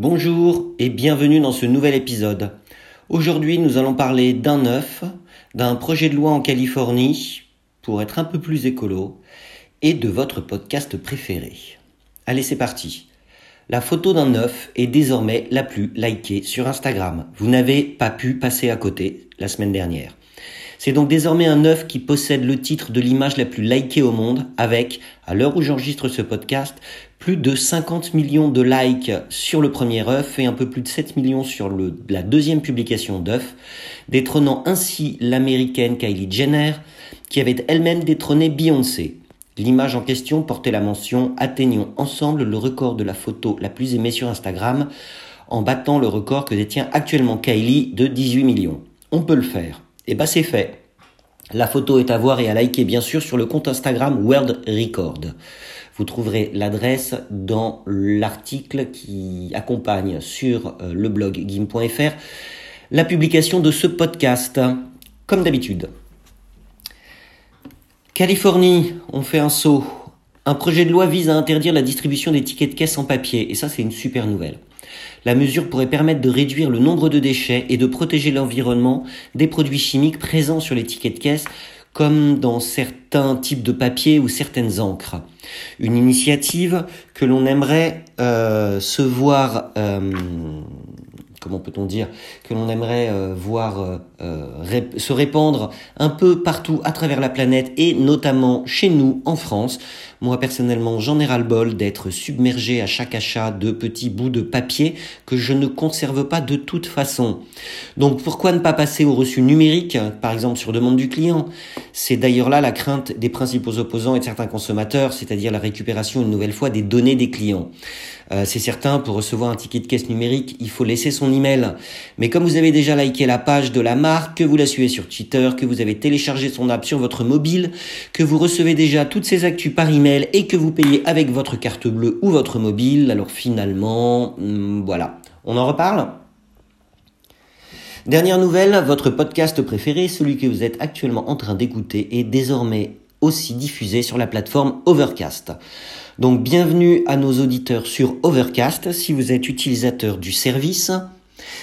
Bonjour et bienvenue dans ce nouvel épisode. Aujourd'hui nous allons parler d'un œuf, d'un projet de loi en Californie, pour être un peu plus écolo, et de votre podcast préféré. Allez c'est parti. La photo d'un œuf est désormais la plus likée sur Instagram. Vous n'avez pas pu passer à côté la semaine dernière. C'est donc désormais un œuf qui possède le titre de l'image la plus likée au monde avec, à l'heure où j'enregistre ce podcast, plus de 50 millions de likes sur le premier œuf et un peu plus de 7 millions sur le, la deuxième publication d'œuf, détrônant ainsi l'américaine Kylie Jenner, qui avait elle-même détrôné Beyoncé. L'image en question portait la mention Atteignons ensemble le record de la photo la plus aimée sur Instagram en battant le record que détient actuellement Kylie de 18 millions. On peut le faire. Et bah ben, c'est fait. La photo est à voir et à liker bien sûr sur le compte Instagram World Record. Vous trouverez l'adresse dans l'article qui accompagne sur euh, le blog gim.fr la publication de ce podcast, comme d'habitude. Californie, on fait un saut. Un projet de loi vise à interdire la distribution des tickets de caisse en papier, et ça c'est une super nouvelle. La mesure pourrait permettre de réduire le nombre de déchets et de protéger l'environnement des produits chimiques présents sur les tickets de caisse comme dans certains types de papier ou certaines encres. Une initiative que l'on aimerait euh, se voir euh, comment peut-on dire, que l'on aimerait euh, voir euh, euh, se répandre un peu partout à travers la planète et notamment chez nous en France. Moi personnellement, j'en ai ras-le-bol d'être submergé à chaque achat de petits bouts de papier que je ne conserve pas de toute façon. Donc pourquoi ne pas passer au reçu numérique, par exemple sur demande du client? C'est d'ailleurs là la crainte des principaux opposants et de certains consommateurs, c'est-à-dire la récupération une nouvelle fois des données des clients. C'est certain, pour recevoir un ticket de caisse numérique, il faut laisser son email. Mais comme vous avez déjà liké la page de la marque, que vous la suivez sur Twitter, que vous avez téléchargé son app sur votre mobile, que vous recevez déjà toutes ces actus par email et que vous payez avec votre carte bleue ou votre mobile, alors finalement, hmm, voilà. On en reparle? Dernière nouvelle, votre podcast préféré, celui que vous êtes actuellement en train d'écouter, est désormais aussi diffusé sur la plateforme Overcast. Donc bienvenue à nos auditeurs sur Overcast si vous êtes utilisateur du service.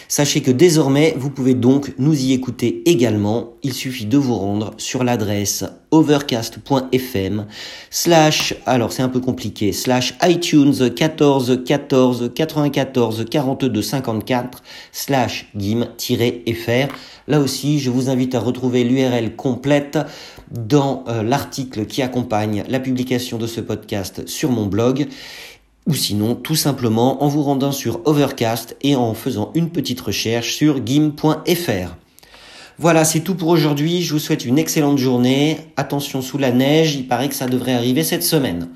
Sachez que désormais, vous pouvez donc nous y écouter également. Il suffit de vous rendre sur l'adresse overcast.fm slash, alors c'est un peu compliqué, slash iTunes 14 14 94 42 54 slash gim-fr. Là aussi, je vous invite à retrouver l'URL complète dans euh, l'article qui accompagne la publication de ce podcast sur mon blog ou sinon tout simplement en vous rendant sur Overcast et en faisant une petite recherche sur gim.fr. Voilà, c'est tout pour aujourd'hui. Je vous souhaite une excellente journée. Attention sous la neige, il paraît que ça devrait arriver cette semaine.